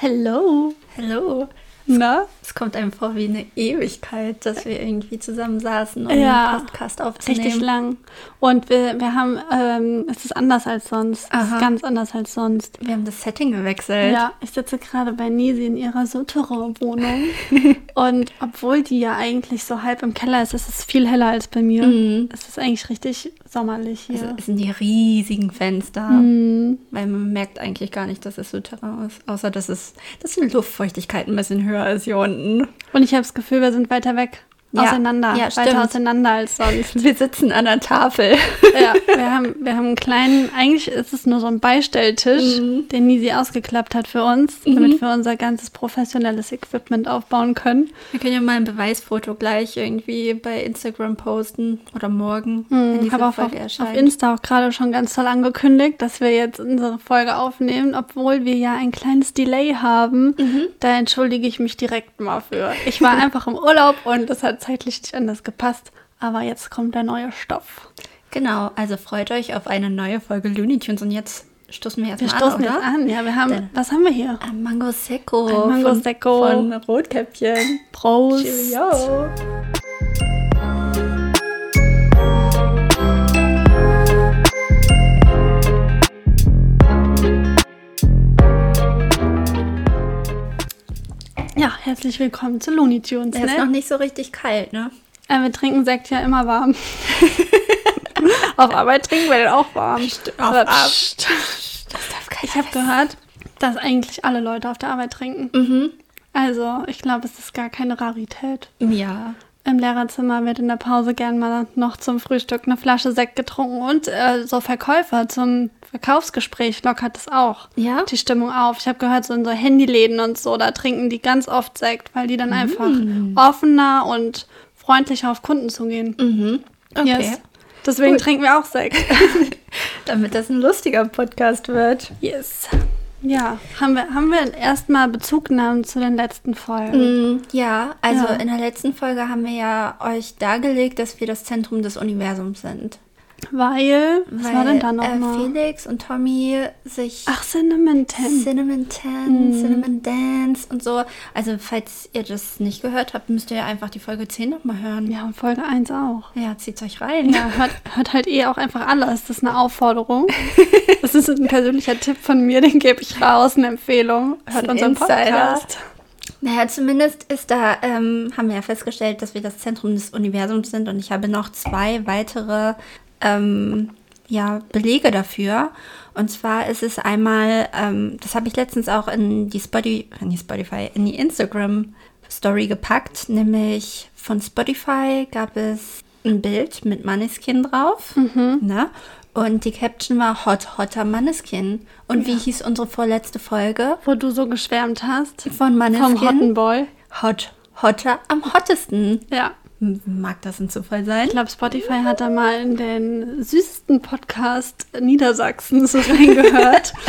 Hello. Hello. Na? Es kommt einem vor wie eine Ewigkeit, dass wir irgendwie zusammen saßen, um Ja, einen Podcast aufzunehmen. Richtig lang. Und wir, wir haben, ähm, es ist anders als sonst. Es Aha. ist ganz anders als sonst. Wir haben das Setting gewechselt. Ja, ich sitze gerade bei Nisi in ihrer Souterrain-Wohnung. und obwohl die ja eigentlich so halb im Keller ist, ist es viel heller als bei mir. Mhm. Es ist eigentlich richtig sommerlich hier. Also, es sind die riesigen Fenster, Mhm. weil man merkt eigentlich gar nicht, dass es Souterrain ist, außer dass es, dass die Luftfeuchtigkeit ein bisschen höher ist hier unten. Und ich habe das Gefühl, wir sind weiter weg. Ja. Auseinander. Ja, weiter stimmt. auseinander als sonst. Wir sitzen an der Tafel. ja, wir haben, wir haben einen kleinen, eigentlich ist es nur so ein Beistelltisch, Mhm. den Nisi ausgeklappt hat für uns, damit wir unser ganzes professionelles Equipment aufbauen können. Wir können ja mal ein Beweisfoto gleich irgendwie bei Instagram posten oder morgen, wenn Ich habe auf, auf Insta auch gerade schon ganz toll angekündigt, dass wir jetzt unsere Folge aufnehmen, obwohl wir ja ein kleines Delay haben. Mhm. Da entschuldige ich mich direkt mal für. Ich war einfach im Urlaub und das hat zeitlich nicht anders gepasst. Aber jetzt kommt der neue Stoff. Genau, also freut euch auf eine neue Folge Looney Tunes und jetzt stoßen wir Wir erstmal stoßen an, jetzt an. Ja, wir haben, Dann- was haben wir hier? Ein Mango Secco. Ein Mango von, Secco. Von Rotkäppchen. Prost. Cheerio. Herzlich willkommen zu Looney Tunes. Der ist noch Ne? nicht so richtig kalt, ne? Äh, wir trinken Sekt ja immer warm. Auf Arbeit trinken wir den auch warm. Aber Arbeit. pst, keiner Ich habe gehört, dass eigentlich alle Leute auf der Arbeit trinken. Mhm. Also, ich glaube, es ist gar keine Rarität. Ja. Im Lehrerzimmer wird in der Pause gern mal noch zum Frühstück eine Flasche Sekt getrunken und äh, so Verkäufer zum Verkaufsgespräch lockert es auch Ja? die Stimmung auf. Ich habe gehört, so in so Handyläden und so, da trinken die ganz oft Sekt, weil die dann einfach offener und freundlicher auf Kunden zugehen. Mhm. Okay. Yes. Deswegen Cool. trinken wir auch Sekt. Damit das ein lustiger Podcast wird. yes. Ja, haben wir, haben wir erstmal Bezugnahmen zu den letzten Folgen. Mm, Ja, also Ja. in der letzten Folge haben wir ja euch dargelegt, dass wir das Zentrum des Universums sind. Weil, was Weil war denn da noch äh? Felix und Tommy sich Ach, Cinnamon Ten. Cinnamon Tan, Mhm. Cinnamon Dance und so. Also falls ihr das nicht gehört habt, müsst ihr einfach die Folge 10 nochmal hören. ja, und Folge 1 auch. Ja, zieht euch rein. Ja, hört, hört halt eh auch einfach alles. Das ist eine Aufforderung. Das ist ein persönlicher Tipp von mir, den gebe ich raus, eine Empfehlung. Hört unseren Insider. Podcast. Naja, zumindest ist da, ähm, haben wir ja festgestellt, dass wir das Zentrum des Universums sind und ich habe noch zwei weitere ähm, ja, Belege dafür. Und zwar ist es einmal, ähm, das habe ich letztens auch in die, Spotify, in die Spotify, in die Instagram Story gepackt, nämlich von Spotify gab es ein Bild mit Maneskin drauf. Ne? Und die Caption war Hot, hotter Maneskin. Und wie hieß unsere vorletzte Folge? Wo du so geschwärmt hast. Von Maneskin. Vom Hotten Boy. Hot, hotter, am hottesten. Ja. Mag das ein Zufall sein? Ich glaube, Spotify hat da mal in den süßesten Podcast Niedersachsens reingehört.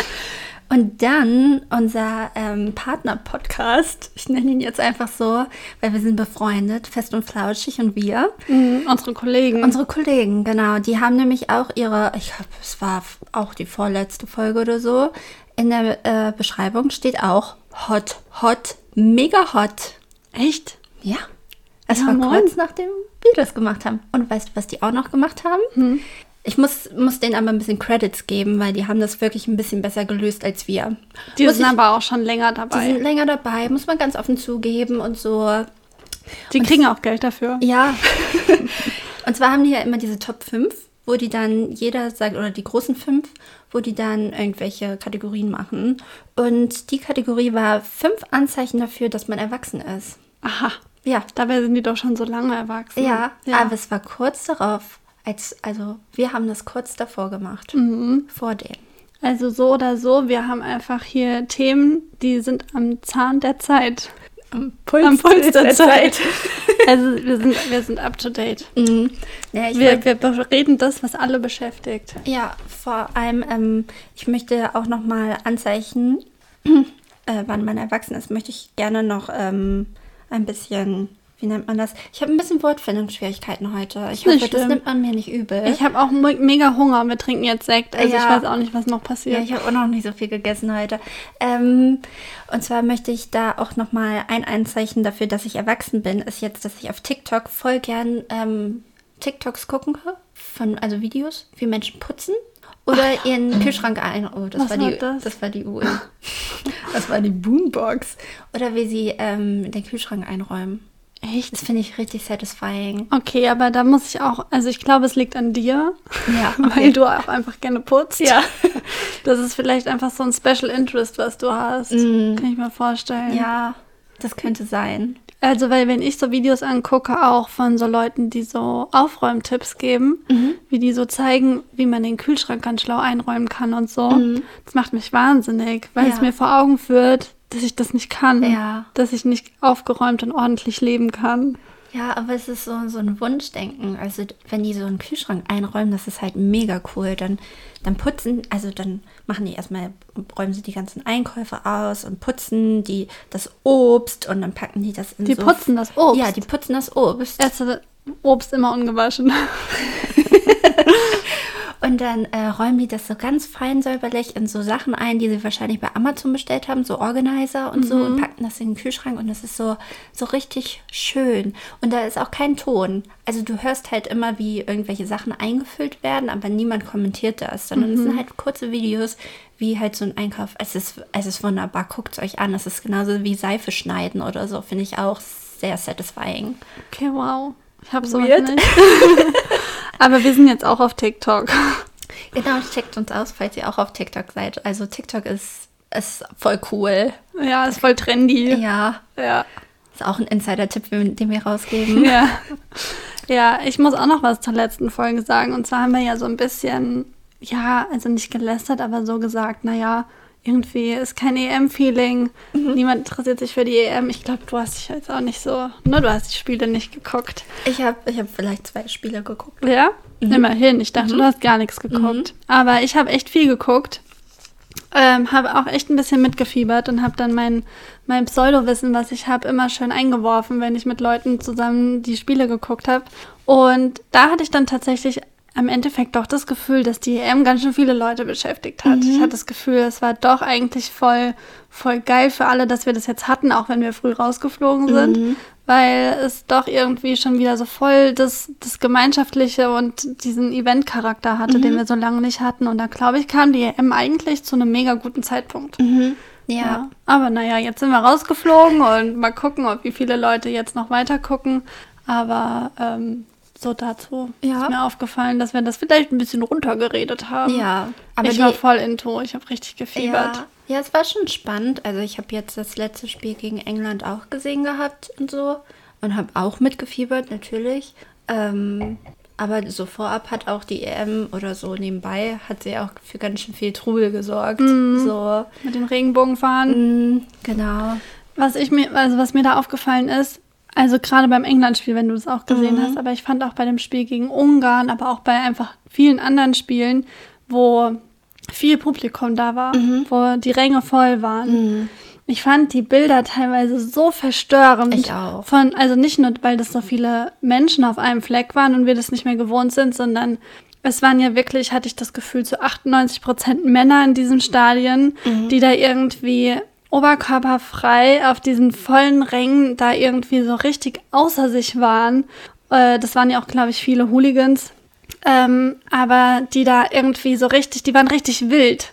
Und dann unser ähm, Partner-Podcast, ich nenne ihn jetzt einfach so, weil wir sind befreundet, fest und flauschig und wir. Mhm, unsere Kollegen. Unsere Kollegen, genau, die haben nämlich auch ihre, ich glaube, es war auch die vorletzte Folge oder so, in der äh, Beschreibung steht auch hot, hot, mega hot. Echt? Ja. Es Ja, war moin. kurz nachdem wir das gemacht haben. Und weißt du, was die auch noch gemacht haben? Hm. Ich muss, muss denen aber ein bisschen Credits geben, weil die haben das wirklich ein bisschen besser gelöst als wir. Die Muss sind ich- aber auch schon länger Die dabei. sind länger dabei, muss man ganz offen zugeben und so. Die kriegen auch Geld dafür. Ja. und zwar haben die ja immer diese Top 5, wo die dann jeder sagt, oder die großen 5, wo die dann irgendwelche Kategorien machen. Und die Kategorie war fünf Anzeichen dafür, dass man erwachsen ist. Aha. Ja. Dabei sind die doch schon so lange erwachsen. Ja, ja. aber es war kurz darauf, als, also wir haben das kurz davor gemacht. Mhm. Vor dem. Also so oder so, wir haben einfach hier Themen, die sind am Zahn der Zeit. Am am Puls der, Zeit. Also wir sind, wir sind up to date. Mhm. Ja, Wir, wir bereden das, was alle beschäftigt. ja, vor allem, ähm, ich möchte auch noch mal Anzeichen, äh, wann man erwachsen ist, möchte ich gerne noch ähm, ein bisschen, wie nennt man das? Ich habe ein bisschen Wortfindungsschwierigkeiten heute. Ich hoffe, das schlimm. nimmt man mir nicht übel. Ich habe auch me- mega Hunger und wir trinken jetzt Sekt. Also ich Ja. weiß auch nicht, was noch Ja, passiert. ich habe auch noch nicht so viel gegessen heute. Ähm, und zwar möchte ich da auch nochmal ein Einzeichen dafür, dass ich erwachsen bin, ist jetzt, dass ich auf TikTok voll gern ähm, TikToks gucken kann. Von, also Videos, wie Menschen putzen. Oder ihren Kühlschrank ein. Oh, das Was war die, war das? das? war die UE. das war die Boombox. Oder wie sie ähm, den Kühlschrank einräumen. Echt? Das finde ich richtig satisfying. Okay, aber da muss ich auch, also ich glaube, es liegt an dir, Ja, weil du auch einfach gerne putzt. Ja. Das ist vielleicht einfach so ein Special Interest, was du hast. Mm. Kann ich mir vorstellen. Ja, das könnte sein. Also, weil wenn ich so Videos angucke, auch von so Leuten, die so Aufräumtipps geben, Mhm. wie die so zeigen, wie man den Kühlschrank ganz schlau einräumen kann und so, Mhm. das macht mich wahnsinnig, weil Ja. es mir vor Augen führt, dass ich das nicht kann. Ja. Dass ich nicht aufgeräumt und ordentlich leben kann. Ja, aber es ist so, so ein Wunschdenken. Also wenn die so einen Kühlschrank einräumen, das ist halt mega cool. Dann, dann putzen, also dann machen die erstmal, räumen sie die ganzen Einkäufe aus und putzen die das Obst und dann packen die das in Die so... putzen das Obst. Ja, die putzen das Obst. Erste Obst immer ungewaschen. Und dann äh, räumen die das so ganz fein säuberlich in so Sachen ein, die sie wahrscheinlich bei Amazon bestellt haben, so Organizer und so, und packen das in den Kühlschrank und das ist so, so richtig schön. Und da ist auch kein Ton. Also du hörst halt immer, wie irgendwelche Sachen eingefüllt werden, aber niemand kommentiert das, sondern es sind halt kurze Videos, wie halt so ein Einkauf. Es ist, es ist wunderbar, guckt es euch an. Es ist genauso wie Seife schneiden oder so, finde ich auch sehr satisfying. Okay, wow. Ich habe sowas Weird. nicht. Aber wir sind jetzt auch auf TikTok. Genau, checkt uns aus, falls ihr auch auf TikTok seid. Also TikTok ist, ist voll cool. Ja, ist voll trendy. Ja, Ja. ist auch ein Insider-Tipp, den wir rausgeben. Ja. Ja, ich muss auch noch was zur letzten Folge sagen. Und zwar haben wir ja so ein bisschen, ja, also nicht gelästert, aber so gesagt, naja, irgendwie ist kein EM-Feeling. Niemand interessiert sich für die EM. Ich glaube, du hast dich jetzt auch nicht so, ne, du hast die Spiele nicht geguckt. Ich habe ich hab vielleicht zwei Spiele geguckt. Ja? Immerhin. Ich dachte, du hast gar nichts geguckt. Aber ich habe echt viel geguckt. Ähm, habe auch echt ein bisschen mitgefiebert und habe dann mein, mein Pseudowissen, was ich habe, immer schön eingeworfen, wenn ich mit Leuten zusammen die Spiele geguckt habe. Und da hatte ich dann tatsächlich am Endeffekt doch das Gefühl, dass die EM ganz schön viele Leute beschäftigt hat. Ich hatte das Gefühl, es war doch eigentlich voll, voll geil für alle, dass wir das jetzt hatten, auch wenn wir früh rausgeflogen sind, weil es doch irgendwie schon wieder so voll das, das Gemeinschaftliche und diesen Event-Charakter hatte, den wir so lange nicht hatten. Und da glaube ich, kam die EM eigentlich zu einem mega guten Zeitpunkt. Ja. Ja. Aber naja, jetzt sind wir rausgeflogen und mal gucken, ob wie viele Leute jetzt noch weiter gucken. Aber ähm, so dazu Ja. ist mir aufgefallen, dass wir das vielleicht ein bisschen runtergeredet haben. Ja, aber ich die- war voll into, ich habe richtig gefiebert. Ja, ja, es war schon spannend. Also ich habe jetzt das letzte Spiel gegen England auch gesehen gehabt und so. Und habe auch mitgefiebert, natürlich. Ähm, aber so vorab hat auch die EM oder so nebenbei, hat sie auch für ganz schön viel Trubel gesorgt. So, Mit den Regenbogenfahren. mm, genau. Was ich mir, also was mir da aufgefallen ist, also gerade beim England-Spiel, wenn du es auch gesehen Mhm. hast, aber ich fand auch bei dem Spiel gegen Ungarn, aber auch bei einfach vielen anderen Spielen, wo viel Publikum da war, Mhm. wo die Ränge voll waren. Ich fand die Bilder teilweise so verstörend. Ich auch. Von, also nicht nur, weil das so viele Menschen auf einem Fleck waren und wir das nicht mehr gewohnt sind, sondern es waren ja wirklich, hatte ich das Gefühl, zu 98 Prozent Männer in diesen Stadien, Mhm. die da irgendwie oberkörperfrei auf diesen vollen Rängen da irgendwie so richtig außer sich waren. Äh, das waren ja auch, glaube ich, viele Hooligans. Ähm, aber die da irgendwie so richtig, die waren richtig wild.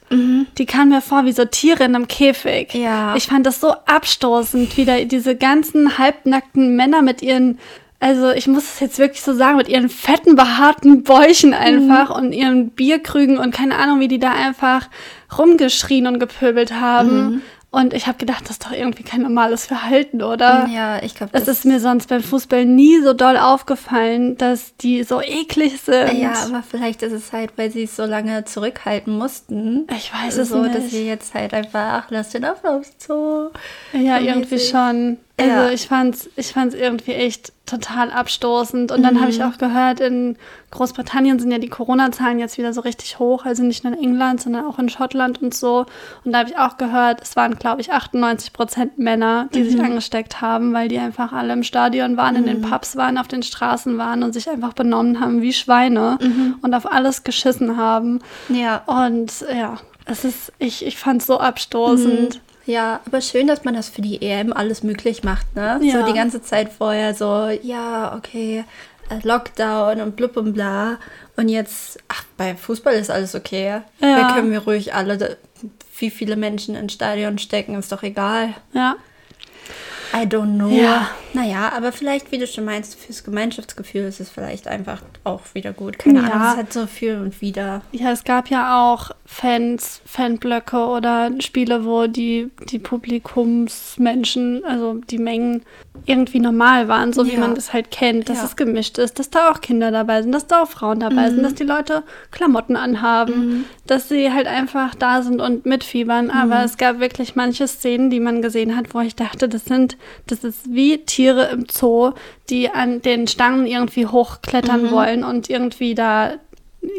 Die kamen mir vor wie so Tiere in einem Käfig. Ja. Ich fand das so abstoßend, wie da diese ganzen halbnackten Männer mit ihren, also ich muss es jetzt wirklich so sagen, mit ihren fetten, behaarten Bäuchen einfach und ihren Bierkrügen und keine Ahnung, wie die da einfach rumgeschrien und gepöbelt haben. Und ich habe gedacht, das ist doch irgendwie kein normales Verhalten, oder? Ja, ich glaube, Es ist mir sonst beim Fußball nie so doll aufgefallen, dass die so eklig sind. Ja, aber vielleicht ist es halt, weil sie es so lange zurückhalten mussten. Ich weiß es so, nicht. dass sie jetzt halt einfach, ach, lass den Ablauf zu. Ja, so irgendwie schon. Also Ja. ich fand's, ich fand's irgendwie echt total abstoßend. Und dann Mhm. habe ich auch gehört, in Großbritannien sind ja die Corona-Zahlen jetzt wieder so richtig hoch. Also nicht nur in England, sondern auch in Schottland und so. Und da habe ich auch gehört, es waren, glaube ich, 98 Prozent Männer, die Mhm. sich angesteckt haben, weil die einfach alle im Stadion waren, in den Pubs waren, auf den Straßen waren und sich einfach benommen haben wie Schweine Mhm. und auf alles geschissen haben. Ja. Und ja, es ist, ich, ich fand es so abstoßend. Ja, aber schön, dass man das für die EM alles möglich macht, ne? Ja. So die ganze Zeit vorher so, ja, okay, äh, Lockdown und blub und bla. Und jetzt, ach, bei Fußball ist alles okay. Ja. Da können wir ruhig alle, wie viele Menschen ins Stadion stecken, ist doch egal. Ja. I don't know. Ja. Naja, aber vielleicht, wie du schon meinst, fürs Gemeinschaftsgefühl ist es vielleicht einfach auch wieder gut. Keine Ja. Ahnung, es hat so viel und wieder. Ja, es gab ja auch Fans, Fanblöcke oder Spiele, wo die, die Publikumsmenschen, also die Mengen irgendwie normal waren, so wie Ja. man das halt kennt, dass Ja. es gemischt ist, dass da auch Kinder dabei sind, dass da auch Frauen dabei Mhm. sind, dass die Leute Klamotten anhaben, dass sie halt einfach da sind und mitfiebern. Mhm. Aber es gab wirklich manche Szenen, die man gesehen hat, wo ich dachte, das sind, das ist wie Tiere im Zoo, die an den Stangen irgendwie hochklettern Mhm. wollen und irgendwie da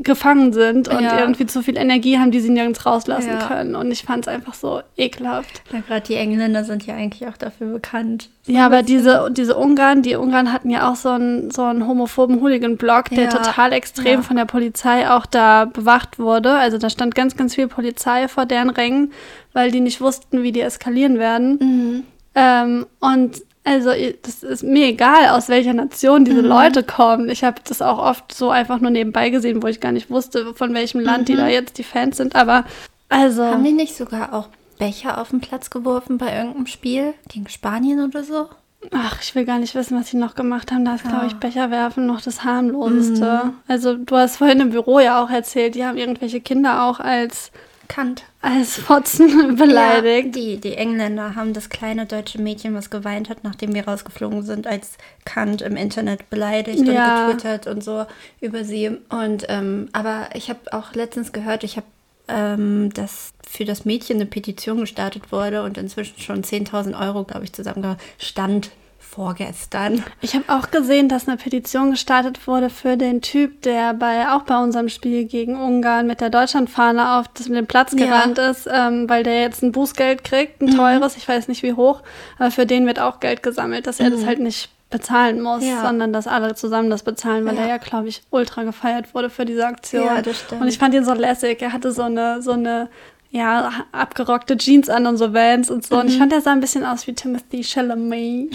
gefangen sind und Ja. irgendwie zu viel Energie haben, die sie nirgends rauslassen Ja. können. Und ich fand es einfach so ekelhaft. Ja, gerade die Engländer sind ja eigentlich auch dafür bekannt. Ja, aber diese, diese Ungarn, die Ungarn hatten ja auch so einen, so einen homophoben Hooligan-Block, der Ja. total extrem von der Polizei auch da bewacht wurde. Also da stand ganz, ganz viel Polizei vor deren Rängen, weil die nicht wussten, wie die eskalieren werden. Mhm. Ähm, und also das ist mir egal, aus welcher Nation diese Leute kommen. Ich habe das auch oft so einfach nur nebenbei gesehen, wo ich gar nicht wusste, von welchem Land die da jetzt die Fans sind. Aber also Haben die nicht sogar auch Becher auf den Platz geworfen bei irgendeinem Spiel gegen Spanien oder so? Ach, ich will gar nicht wissen, was sie noch gemacht haben. Da ist, glaube ich, Ja. Becher werfen noch das harmloseste. Also du hast vorhin im Büro ja auch erzählt, die haben irgendwelche Kinder auch als, Kant. als Fotzen beleidigt. Ja, die, die Engländer haben das kleine deutsche Mädchen, was geweint hat, nachdem wir rausgeflogen sind, als Kant im Internet beleidigt Ja. und getwittert und so über sie. Und ähm, aber ich habe auch letztens gehört, ich habe ähm, dass für das Mädchen eine Petition gestartet wurde und inzwischen schon 10.000 Euro, glaube ich, zusammengestand vorgestern. Ich habe auch gesehen, dass eine Petition gestartet wurde für den Typ, der bei auch bei unserem Spiel gegen Ungarn mit der Deutschlandfahne auf den Platz Ja. gerannt ist, ähm, weil der jetzt ein Bußgeld kriegt, ein teures, ich weiß nicht wie hoch, aber für den wird auch Geld gesammelt, dass er das halt nicht bezahlen muss, Ja. sondern dass alle zusammen das bezahlen, weil Ja. er ja, glaube ich, ultra gefeiert wurde für diese Aktion. Ja, das stimmt. Und ich fand ihn so lässig. Er hatte so eine, so eine, ja, abgerockte Jeans an und so Vans und so. Und ich Mhm. fand, er sah ein bisschen aus wie Timothy Chalamet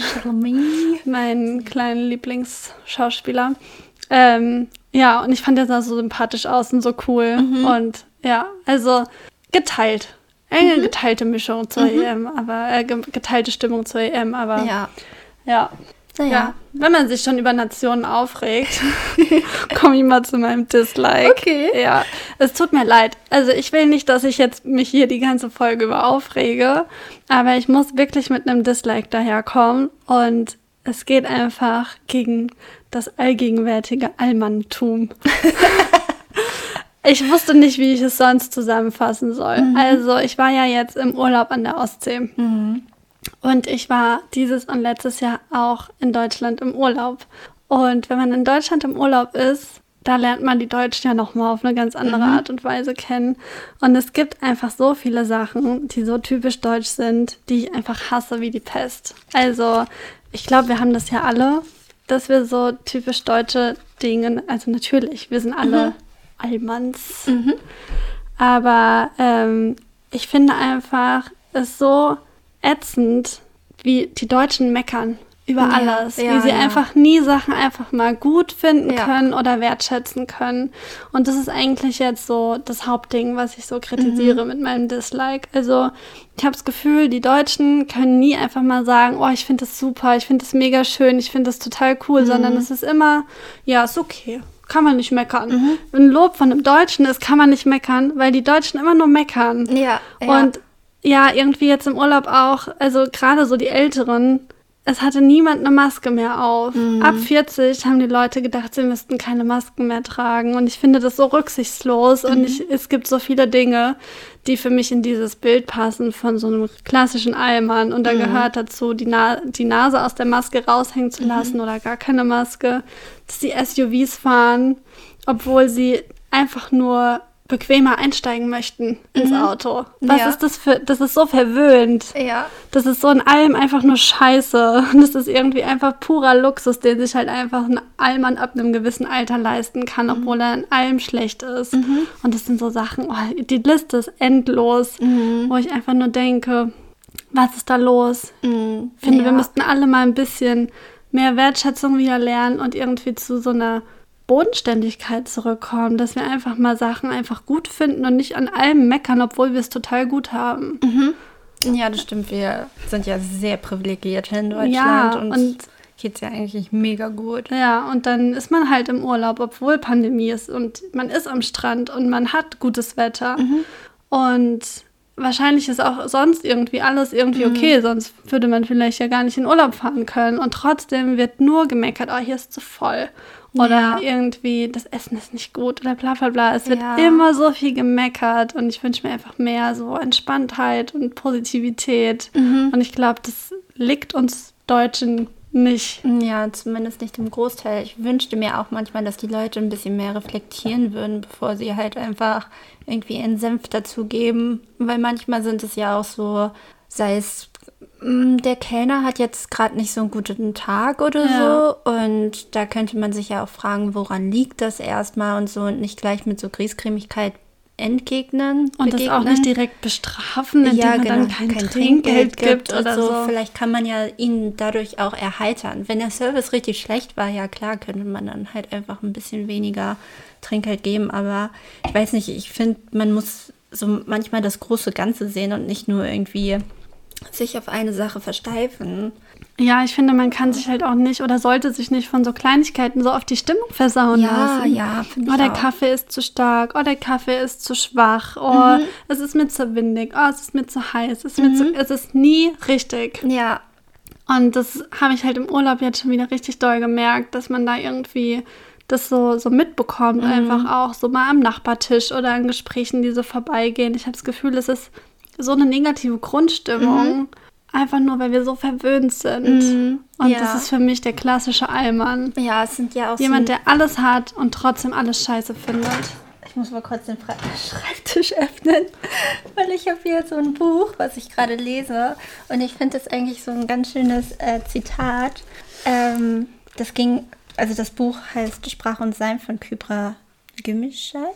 mein kleinen Lieblingsschauspieler. Ähm, ja, und ich fand, der sah so sympathisch aus und so cool. Mhm. Und ja, also geteilt. Eine geteilte Mischung zur EM, aber äh, ge- geteilte Stimmung zur EM, aber ja. Ja. Ja. Naja. Wenn man sich schon über Nationen aufregt, komme ich mal zu meinem Dislike. Okay. Ja, es tut mir leid. Also ich will nicht, dass ich jetzt mich hier die ganze Folge über aufrege, aber ich muss wirklich mit einem Dislike daherkommen und es geht einfach gegen das allgegenwärtige Allmanntum. ich wusste nicht, wie ich es sonst zusammenfassen soll. Also ich war ja jetzt im Urlaub an der Ostsee. Und ich war dieses und letztes Jahr auch in Deutschland im Urlaub. Und wenn man in Deutschland im Urlaub ist, da lernt man die Deutschen ja nochmal auf eine ganz andere Art und Weise kennen. Und es gibt einfach so viele Sachen, die so typisch deutsch sind, die ich einfach hasse wie die Pest. Also, ich glaube, wir haben das ja alle, dass wir so typisch deutsche Dinge, also natürlich, wir sind alle Allmanns. Aber ähm, ich finde einfach es so ätzend, wie die Deutschen meckern über alles, ja, wie sie ja. einfach nie Sachen einfach mal gut finden Ja. können oder wertschätzen können. Und das ist eigentlich jetzt so das Hauptding, was ich so kritisiere Mhm. mit meinem Dislike. Also ich habe das Gefühl, die Deutschen können nie einfach mal sagen, oh, ich finde das super, ich finde das mega schön, ich finde das total cool, Mhm. sondern es ist immer, ja, ist okay. Kann man nicht meckern. Mhm. Wenn Lob von einem Deutschen ist, kann man nicht meckern, weil die Deutschen immer nur meckern. Ja. ja. Und ja, irgendwie jetzt im Urlaub auch, also gerade so die Älteren, es hatte niemand eine Maske mehr auf. Mhm. Ab 40 haben die Leute gedacht, sie müssten keine Masken mehr tragen. Und ich finde das so rücksichtslos. Mhm. Und ich, es gibt so viele Dinge, die für mich in dieses Bild passen von so einem klassischen Allmann. Und da mhm. gehört dazu, die, Na die Nase aus der Maske raushängen zu lassen mhm. oder gar keine Maske. Dass die SUVs fahren, obwohl sie einfach nur bequemer einsteigen möchten ins mhm. Auto. Was ja. ist das für, das ist so verwöhnt. Ja. Das ist so in allem einfach nur Scheiße. Das ist irgendwie einfach purer Luxus, den sich halt einfach ein Allmann ab einem gewissen Alter leisten kann, mhm. obwohl er in allem schlecht ist. Mhm. Und das sind so Sachen, oh, die Liste ist endlos, mhm. wo ich einfach nur denke, was ist da los? Mhm. Ich finde, ja. wir müssten alle mal ein bisschen mehr Wertschätzung wieder lernen und irgendwie zu so einer Bodenständigkeit zurückkommen, dass wir einfach mal Sachen einfach gut finden und nicht an allem meckern, obwohl wir es total gut haben. Mhm. Ja, das stimmt. Wir sind ja sehr privilegiert in Deutschland ja, und, und geht es ja eigentlich mega gut. Ja, und dann ist man halt im Urlaub, obwohl Pandemie ist und man ist am Strand und man hat gutes Wetter. Mhm. Und wahrscheinlich ist auch sonst irgendwie alles irgendwie mhm. okay, sonst würde man vielleicht ja gar nicht in Urlaub fahren können. Und trotzdem wird nur gemeckert, oh, hier ist zu voll. Oder ja. irgendwie, das Essen ist nicht gut oder bla bla bla. Es wird ja. immer so viel gemeckert und ich wünsche mir einfach mehr so Entspanntheit und Positivität. Mhm. Und ich glaube, das liegt uns Deutschen nicht. Ja, zumindest nicht im Großteil. Ich wünschte mir auch manchmal, dass die Leute ein bisschen mehr reflektieren würden, bevor sie halt einfach irgendwie einen Senf dazugeben. Weil manchmal sind es ja auch so, sei es Mm, der Kellner hat jetzt gerade nicht so einen guten Tag oder ja. so. Und da könnte man sich ja auch fragen, woran liegt das erstmal und so und nicht gleich mit so Griesgrämigkeit entgegnen. Und begegnen. das auch nicht direkt bestrafen, indem ja, man genau, dann kein, kein Trinkgeld, Trinkgeld gibt oder so. so. Vielleicht kann man ja ihn dadurch auch erheitern. Wenn der Service richtig schlecht war, ja klar, könnte man dann halt einfach ein bisschen weniger Trinkgeld geben. Aber ich weiß nicht, ich finde, man muss so manchmal das große Ganze sehen und nicht nur irgendwie sich auf eine Sache versteifen. Ja, ich finde, man kann sich halt auch nicht oder sollte sich nicht von so Kleinigkeiten so auf die Stimmung versauen ja, lassen. Ja, finde Oh, der auch. Kaffee ist zu stark. Oh, der Kaffee ist zu schwach. Oh, mhm. es ist mir zu windig. Oh, es ist mir zu heiß. Es ist, mhm. mir zu, es ist nie richtig. Ja. Und das habe ich halt im Urlaub jetzt schon wieder richtig doll gemerkt, dass man da irgendwie das so, so mitbekommt, mhm. einfach auch so mal am Nachbartisch oder an Gesprächen, die so vorbeigehen. Ich habe das Gefühl, es ist so eine negative Grundstimmung. Mhm. Einfach nur, weil wir so verwöhnt sind. Mhm. Und ja. das ist für mich der klassische Allmann. Ja, es sind ja auch Jemand, so der alles hat und trotzdem alles scheiße findet. Ich muss mal kurz den Schreibtisch öffnen, weil ich habe hier so ein Buch, was ich gerade lese. Und ich finde das eigentlich so ein ganz schönes äh, Zitat. Ähm, das ging, also das Buch heißt Sprache und Sein von Kybra Gümüşay.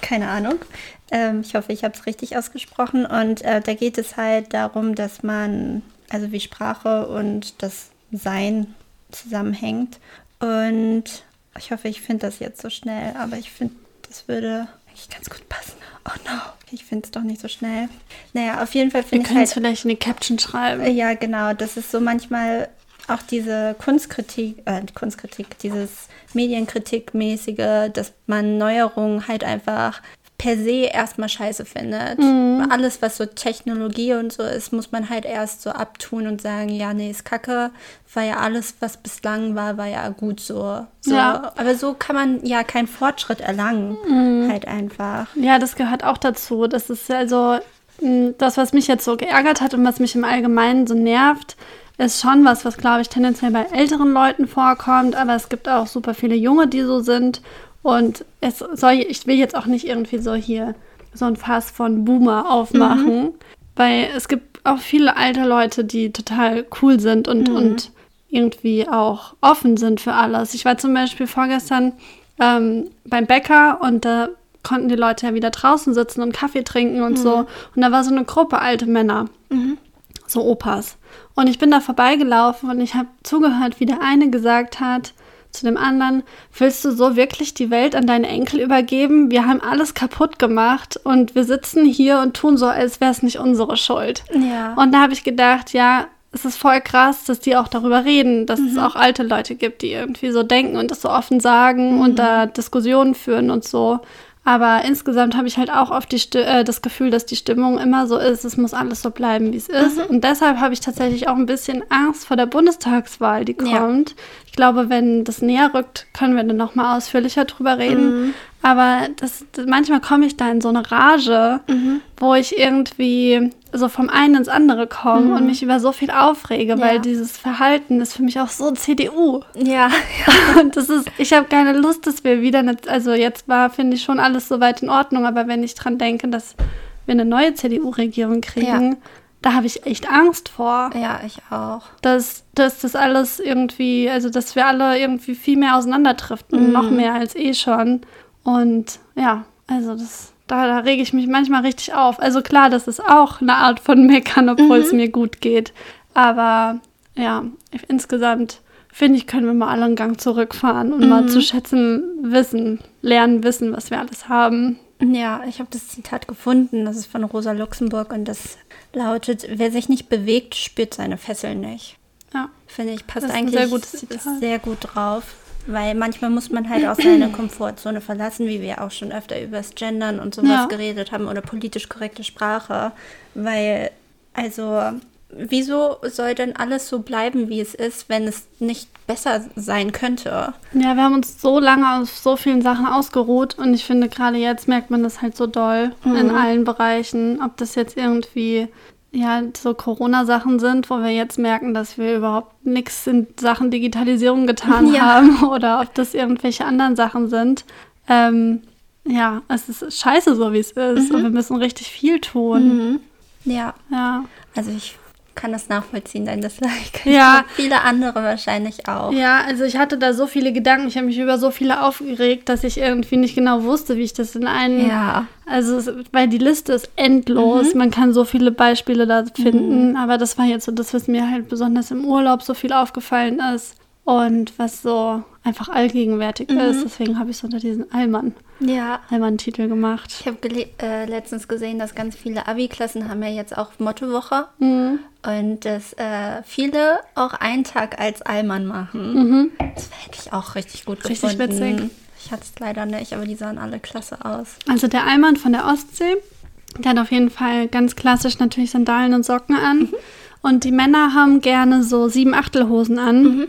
Keine Ahnung. Ähm, ich hoffe, ich habe es richtig ausgesprochen. Und äh, da geht es halt darum, dass man, also wie Sprache und das Sein zusammenhängt. Und ich hoffe, ich finde das jetzt so schnell, aber ich finde, das würde eigentlich ganz gut passen. Oh no, ich finde es doch nicht so schnell. Naja, auf jeden Fall finde ich. Wir können es halt, vielleicht in die Caption schreiben. Ja, genau. Das ist so manchmal auch diese Kunstkritik, äh, Kunstkritik, dieses Medienkritikmäßige, dass man Neuerungen halt einfach per se erstmal scheiße findet. Mhm. Alles, was so Technologie und so ist, muss man halt erst so abtun und sagen, ja, nee, ist kacke, weil ja alles, was bislang war, war ja gut so. so. Ja. Aber so kann man ja keinen Fortschritt erlangen, mhm. halt einfach. Ja, das gehört auch dazu. Das ist also das, was mich jetzt so geärgert hat und was mich im Allgemeinen so nervt, ist schon was, was glaube ich tendenziell bei älteren Leuten vorkommt, aber es gibt auch super viele Junge, die so sind und es soll, ich will jetzt auch nicht irgendwie so hier so ein Fass von Boomer aufmachen, mhm. weil es gibt auch viele alte Leute, die total cool sind und, mhm. und irgendwie auch offen sind für alles. Ich war zum Beispiel vorgestern ähm, beim Bäcker und da konnten die Leute ja wieder draußen sitzen und Kaffee trinken und mhm. so. Und da war so eine Gruppe alte Männer, mhm. so Opas. Und ich bin da vorbeigelaufen und ich habe zugehört, wie der eine gesagt hat, zu dem anderen, willst du so wirklich die Welt an deine Enkel übergeben? Wir haben alles kaputt gemacht und wir sitzen hier und tun so, als wäre es nicht unsere Schuld. Ja. Und da habe ich gedacht, ja, es ist voll krass, dass die auch darüber reden, dass mhm. es auch alte Leute gibt, die irgendwie so denken und das so offen sagen mhm. und da Diskussionen führen und so. Aber insgesamt habe ich halt auch oft äh, das Gefühl, dass die Stimmung immer so ist, es muss alles so bleiben, wie es ist. Und deshalb habe ich tatsächlich auch ein bisschen Angst vor der Bundestagswahl, die Ja. kommt. Ich glaube, wenn das näher rückt, können wir dann nochmal ausführlicher drüber reden. Aber das, manchmal komme ich da in so eine Rage, wo ich irgendwie so vom einen ins andere komme und mich über so viel aufrege, weil Ja. dieses Verhalten ist für mich auch so CDU. Ja, Und das ist, ich habe keine Lust, dass wir wieder, eine, also jetzt war, finde ich, schon alles soweit in Ordnung, aber wenn ich dran denke, dass wir eine neue CDU-Regierung kriegen, Ja. da habe ich echt Angst vor, ja, ich auch. dass, dass das alles irgendwie, also dass wir alle irgendwie viel mehr auseinanderdriften, noch mehr als eh schon. Und ja, also das, da, da rege ich mich manchmal richtig auf. Also klar, das ist auch eine Art von Meckern, obwohl es mir gut geht. Aber ja, insgesamt finde ich, können wir mal alle einen Gang zurückfahren und mal zu schätzen wissen, lernen wissen, was wir alles haben. Ja, ich habe das Zitat gefunden, das ist von Rosa Luxemburg und das lautet, wer sich nicht bewegt, spürt seine Fesseln nicht. Ja. Finde ich, passt eigentlich sehr sehr gut drauf. Weil manchmal muss man halt auch seine Komfortzone verlassen, wie wir auch schon öfter über das Gendern und sowas Ja. geredet haben oder politisch korrekte Sprache. Weil, also, wieso soll denn alles so bleiben, wie es ist, wenn es nicht besser sein könnte? Ja, wir haben uns so lange auf so vielen Sachen ausgeruht und ich finde, gerade jetzt merkt man das halt so doll in allen Bereichen. Ob das jetzt irgendwie ja so Corona-Sachen sind, wo wir jetzt merken, dass wir überhaupt nichts in Sachen Digitalisierung getan Ja. haben oder ob das irgendwelche anderen Sachen sind. Ähm, ja, es ist scheiße so, wie es ist und wir müssen richtig viel tun. Ja, Ja. also ich kann das nachvollziehen, dein Dislike. Ja. Viele andere wahrscheinlich auch. Ja, also ich hatte da so viele Gedanken, ich habe mich über so viele aufgeregt, dass ich irgendwie nicht genau wusste, wie ich das in einen. Ja. Also, weil die Liste ist endlos, man kann so viele Beispiele da finden, aber das war jetzt so das, was mir halt besonders im Urlaub so viel aufgefallen ist und was so einfach allgegenwärtig ist. Deswegen habe ich es unter diesen Allmann, Ja. Allmann-Titel gemacht. Ich habe äh, letztens gesehen, dass ganz viele Abi-Klassen haben ja jetzt auch Mottowoche Mhm. und dass äh, viele auch einen Tag als Allmann machen. Das hätte ich auch richtig gut Mhm. Richtig gefunden. witzig. Ich hatte es leider nicht, aber die sahen alle klasse aus. Also der Allmann von der Ostsee, der hat auf jeden Fall ganz klassisch natürlich Sandalen und Socken an. Und die Männer haben gerne so sieben Achtelhosen an,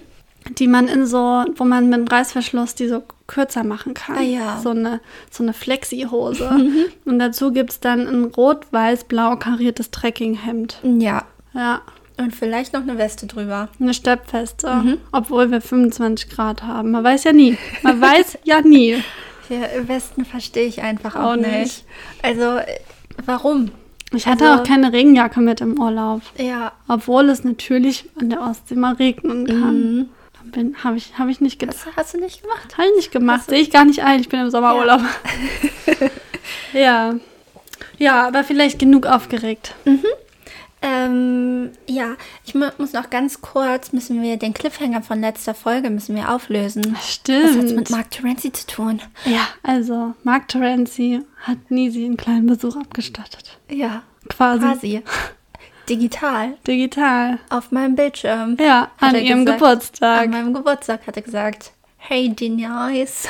die man in so, wo man mit dem Reißverschluss die so kürzer machen kann. Ah ja. So eine, so eine Flexi-Hose. Und dazu gibt es dann ein rot-weiß-blau kariertes Trekkinghemd. Ja. Ja, Und vielleicht noch eine Weste drüber. eine Steppfeste. Obwohl wir 25 Grad haben. Man weiß ja nie. Man weiß ja nie. Ja, Westen verstehe ich einfach Auch auch nicht. nicht. Also, warum? Ich hatte Also- auch keine Regenjacke mit im Urlaub. Ja. Obwohl es natürlich an der Ostsee mal regnen kann. Habe ich, hab ich nicht gedacht. Das hast du nicht gemacht. Habe ich nicht gemacht. Sehe ich gar nicht ein. Ich bin im Sommerurlaub. Ja. ja. aber vielleicht genug aufgeregt. Ähm, ja, ich mu muss noch ganz kurz, müssen wir den Cliffhanger von letzter Folge müssen wir auflösen. Stimmt. Was hat's mit Mark Terenzi zu tun? Ja, also Mark Terenzi hat Nisi einen kleinen Besuch abgestattet. Ja, Quasi. quasi. Digital. Digital. Auf meinem Bildschirm. Ja, an ihrem gesagt. Geburtstag. An meinem Geburtstag hat er gesagt, hey Denise.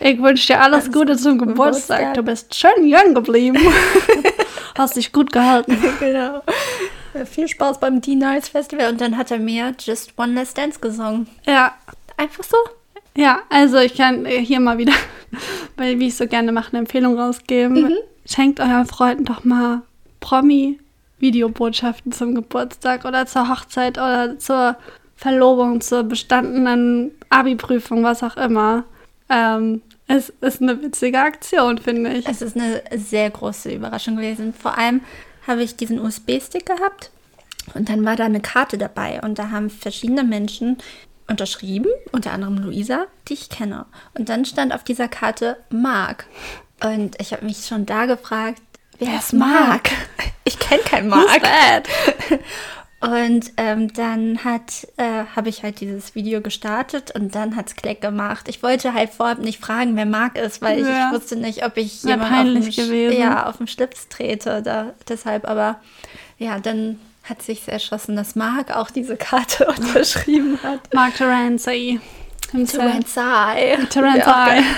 Ich wünsche dir alles Alles Gute zum Geburtstag. Geburtstag. Du bist schön jung geblieben. Hast dich gut gehalten. genau. Viel Spaß beim D-Nice Festival. Und dann hat er mir Just One Last Dance gesungen. Ja, Einfach so. Ja, also ich kann hier mal wieder, weil wie ich so gerne mache, eine Empfehlung rausgeben. Schenkt euren Freunden doch mal Promi-Videobotschaften zum Geburtstag oder zur Hochzeit oder zur Verlobung, zur bestandenen Abi-Prüfung, was auch immer. Ähm, es ist eine witzige Aktion, finde ich. Es ist eine sehr große Überraschung gewesen. Vor allem habe ich diesen USB-Stick gehabt und dann war da eine Karte dabei und da haben verschiedene Menschen unterschrieben, unter anderem Luisa, die ich kenne. Und dann stand auf dieser Karte Marc. Und ich habe mich schon da gefragt, wer ist Marc? Ich kenne keinen Marc. Und ähm, dann hat äh, habe ich halt dieses Video gestartet und dann hat's Klick gemacht. Ich wollte halt vorab nicht fragen, wer Marc ist, weil ich, Ja. ich wusste nicht, ob ich Wär jemand peinlich auf den, gewesen. Ja, auf den Schlips trete. Da, deshalb aber, ja, dann hat sich erschossen, dass Marc auch diese Karte unterschrieben hat. Mark Terenzi. Terenzai. Terenzai.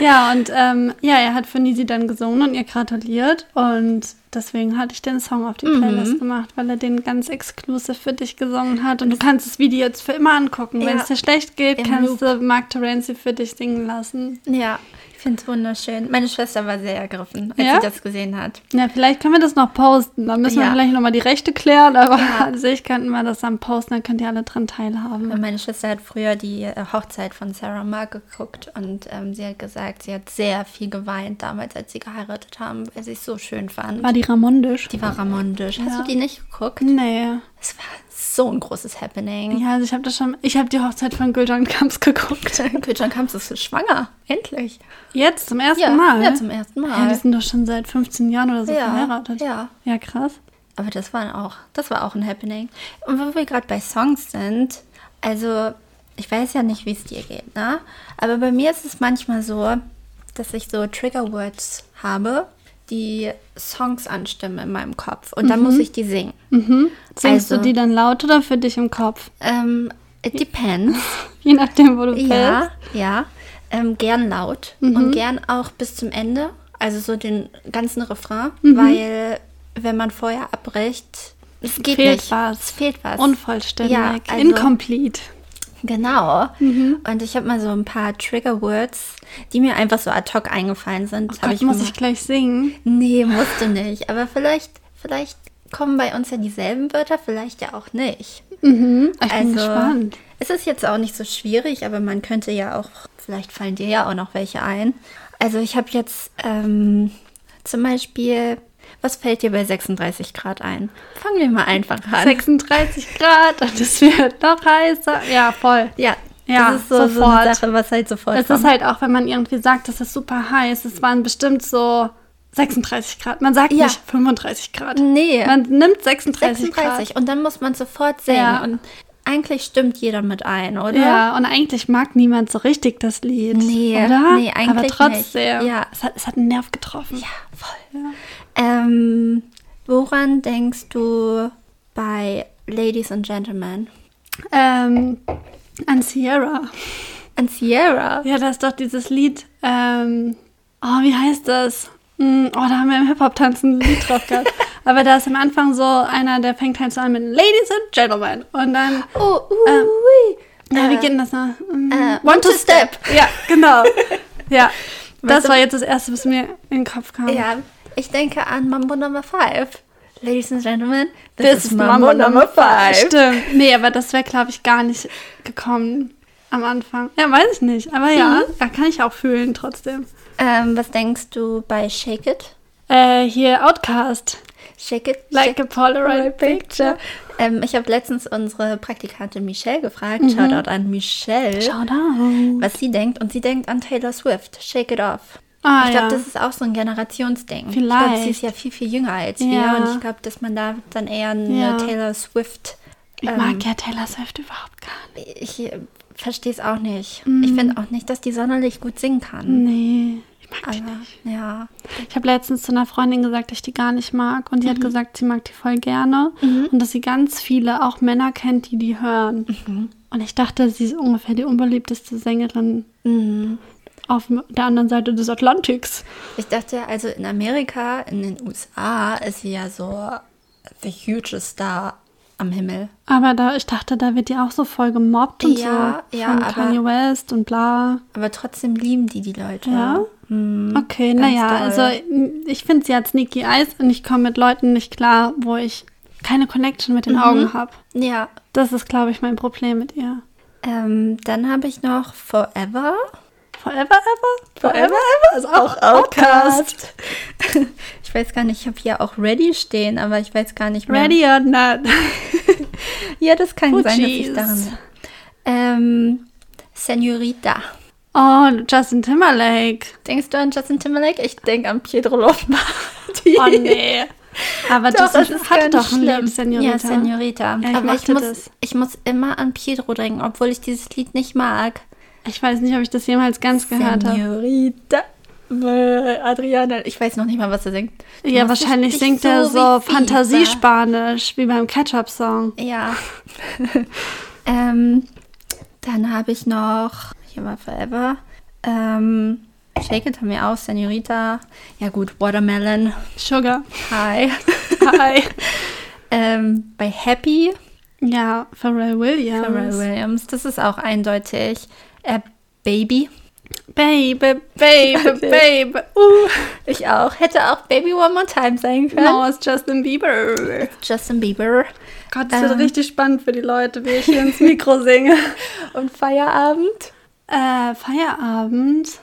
Ja, und ähm, ja, er hat für Nisi dann gesungen und ihr gratuliert. Und deswegen hatte ich den Song auf die Playlist gemacht, weil er den ganz exklusiv für dich gesungen hat. Und du kannst das Video jetzt für immer angucken. Wenn Ja. es dir schlecht geht, Im kannst du Mark Terenzi für dich singen lassen. Ja, ich finde es wunderschön. Meine Schwester war sehr ergriffen, als Ja? sie das gesehen hat. Ja, vielleicht können wir das noch posten. Dann müssen wir Ja. vielleicht nochmal die Rechte klären, aber Ja. an sich könnten wir das dann posten, dann könnt ihr alle dran teilhaben. Meine Schwester hat früher die äh, Hochzeit von Sarah Mark geguckt und ähm, sie hat gesagt, sie hat sehr viel geweint damals, als sie geheiratet haben, weil sie es so schön fand. War die Ramondisch? die war ramondisch. Hast du die nicht geguckt? Nee. Es war so ein großes Happening. Ja, also ich habe das schon. Ich habe die Hochzeit von Gülcan Kamps geguckt. Kühlschrank kamst du schwanger. Endlich. Jetzt zum ersten Ja, Mal. ja, zum ersten Mal. Ja, die sind doch schon seit 15 Jahren oder so Ja, verheiratet. ja. Ja, krass. Aber das war auch, das war auch ein Happening. Und wo wir gerade bei Songs sind, also ich weiß ja nicht, wie es dir geht, ne? Aber bei mir ist es manchmal so, dass ich so Trigger Words habe, die Songs anstimmen in meinem Kopf und dann muss ich die singen. Mhm. Singst Also- du die dann laut oder für dich im Kopf? Ähm, it depends. Je nachdem, wo du ja, bist. ja. Ähm, gern laut Mhm. und gern auch bis zum Ende, also so den ganzen Refrain, Mhm. weil wenn man vorher abbricht, es geht Fehlt nicht. was. Es fehlt was. Unvollständig. Ja, also- Incomplete. Genau. Mhm. Und ich habe mal so ein paar Trigger Words, die mir einfach so ad hoc eingefallen sind. Oh Gott, muss gemacht. ich gleich singen? Nee, musst du nicht. Aber vielleicht, vielleicht kommen bei uns ja dieselben Wörter, vielleicht ja auch nicht. Mhm. Ich bin Also, gespannt. es ist jetzt auch nicht so schwierig, aber man könnte ja auch, vielleicht fallen dir ja auch noch welche ein. Also ich habe jetzt ähm, zum Beispiel, was fällt dir bei 36 Grad ein? Fangen wir mal einfach an. 36 Grad und es wird noch heißer. Ja, voll. ja, Ja, das ist so, so sofort. eine Sache, was halt sofort Es ist halt auch, wenn man irgendwie sagt, es ist super heiß. Es waren bestimmt so 36 Grad. Man sagt Ja. nicht 35 Grad. Nee. Man nimmt 36, 36 Grad. und dann muss man sofort singen. Ja. Und eigentlich stimmt jeder mit ein, oder? Ja, und eigentlich mag niemand so richtig das Lied. Nee, oder? nee, eigentlich Aber nicht. trotzdem. Ja. Es hat, es hat einen Nerv getroffen. Ja, voll. Ähm, woran denkst du bei Ladies and Gentlemen? Ähm, an Sierra. An Sierra? Ja, da ist doch dieses Lied. Ähm, oh, wie heißt das? Hm, Oh, da haben wir im Hip-Hop-Tanzen ein Lied drauf gehabt. Aber da ist am Anfang so einer, der fängt halt so an mit Ladies and Gentlemen. Und dann, Oh, uh, Ähm, ui. ja, wie Äh, geht denn das noch? Hm, äh, one to step. Ja, genau. ja, das war jetzt das Erste, was mir in den Kopf kam. Ja, ich denke an Mambo Number 5. Ladies and Gentlemen, Das ist Mambo Number 5. Stimmt. Nee, aber das wäre, glaube ich, gar nicht gekommen am Anfang. Ja, weiß ich nicht. Aber ja, da kann ich auch fühlen trotzdem. Ähm, was denkst du bei Shake It? Äh, hier Outcast. Shake It, Like shake a Polaroid picture. Ähm, ich habe letztens unsere Praktikantin Michelle gefragt, Mhm. Shoutout an Michelle, Shout out. was sie denkt. Und sie denkt an Taylor Swift, Shake It Off. Ah, ich glaube, ja. das ist auch so ein Generationsding. Ich Vielleicht. glaube, sie ist ja viel, viel jünger als Ja. wir. Und ich glaube, dass man da dann eher eine Ja. Taylor Swift. Ich ähm, mag ja Taylor Swift überhaupt gar nicht. Ich äh, verstehe es auch nicht. Mhm. Ich finde auch nicht, dass die sonderlich gut singen kann. Nee, ich mag die Aber, nicht. ja. Ich habe letztens zu einer Freundin gesagt, dass ich die gar nicht mag. Und die Mhm. hat gesagt, sie mag die voll gerne. Und dass sie ganz viele, auch Männer kennt, die die hören. Mhm. Und ich dachte, sie ist ungefähr die unbeliebteste Sängerin Mhm. Auf der anderen Seite des Atlantiks. Ich dachte, also in Amerika, in den USA, ist sie ja so the hugest Star am Himmel. Aber da, ich dachte, da wird die auch so voll gemobbt und Ja, so. ja, von aber- Kanye West und bla. Aber trotzdem lieben die die Leute. Ja? Hm, Okay, naja, also ich finde sie hat Sneaky Eyes und ich komme mit Leuten nicht klar, wo ich keine Connection mit den Mhm. Augen habe. Ja. Das ist, glaube ich, mein Problem mit ihr. Ähm, dann habe ich noch Forever. Forever Ever? Forever Ever? Ist auch Outcast. ich weiß gar nicht, ich habe hier auch Ready stehen, aber ich weiß gar nicht mehr. Ready or not? Ja, das kann sein, dass Fujis. ich daran. Ähm, Senorita. Oh, Justin Timberlake. Denkst du an Justin Timberlake? Ich denke an Pietro Lombardi. Oh nee. Aber Doch, das ist hat ganz doch ein schlimm. Lied, Senorita. Ja, Senorita. Ja, ich Aber ich muss, das. ich muss immer an Pietro denken, obwohl ich dieses Lied nicht mag. Ich weiß nicht, ob ich das jemals ganz gehört habe. Senorita. Adriana. Ich weiß noch nicht mal, was er singt. Du Ja, wahrscheinlich singt er wie so. Fantasiespanisch, wie beim Ketchup-Song. Ja. ähm, Dann habe ich noch, hier war Forever, ähm, Shake It haben wir auch, Senorita. Ja gut, Watermelon. Sugar. Hi. Hi. ähm, bei Happy. Ja, Pharrell Williams. Pharrell Williams. Das ist auch eindeutig. Äh, Baby. Baby, Baby, Baby. Uh. Ich auch. Hätte auch Baby One More Time sein können. No, it's Justin Bieber. Justin Bieber. Gott, das wird richtig spannend für die Leute, wie ich hier ins Mikro singe. Und Feierabend? Äh, Feierabend.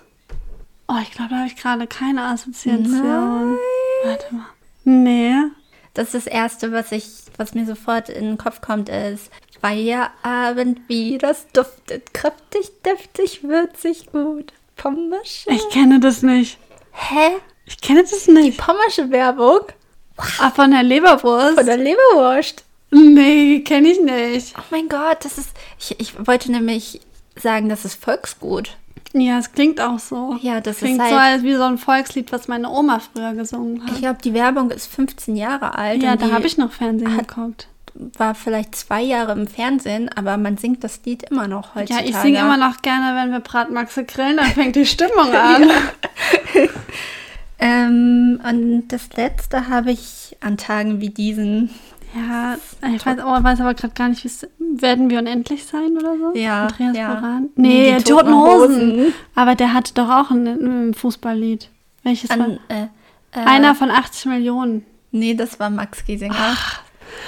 Oh, ich glaube, da habe ich gerade keine Assoziation. Nein. Warte mal. Nee. Das ist das Erste, was ich, was mir sofort in den Kopf kommt, ist Feierabend, wie das duftet. Kräftig, deftig, würzig, gut. Pommersche. Ich kenne das nicht. Hä? Ich kenne das Die nicht. Pommersche Werbung Ah, von der Leberwurst? von der Leberwurst. nee, kenne ich nicht. Oh mein Gott, das ist. Ich, ich wollte nämlich sagen, das ist Volksgut. Ja, es klingt auch so. Ja, das Klingt ist so halt. als wie so ein Volkslied, was meine Oma früher gesungen hat. Ich glaube, die Werbung ist 15 Jahre alt. ja, da die habe ich noch Fernsehen hat- geguckt. War vielleicht zwei Jahre im Fernsehen, aber man singt das Lied immer noch Ja, heutzutage. ich singe immer noch gerne, wenn wir Bratmaxe grillen, dann fängt die Stimmung an. Ähm, und das letzte habe ich an Tagen wie diesen. Ja, ich weiß, oh, weiß aber gerade gar nicht, wie es werden wir unendlich sein oder so? Ja, Andreas ja. Boran? Nee, Nee, Toten Toten Hosen. Hosen. Aber der hatte doch auch ein, ein Fußballlied. Welches war? An, äh, äh, Einer von 80 Millionen. Nee, das war Max Giesinger.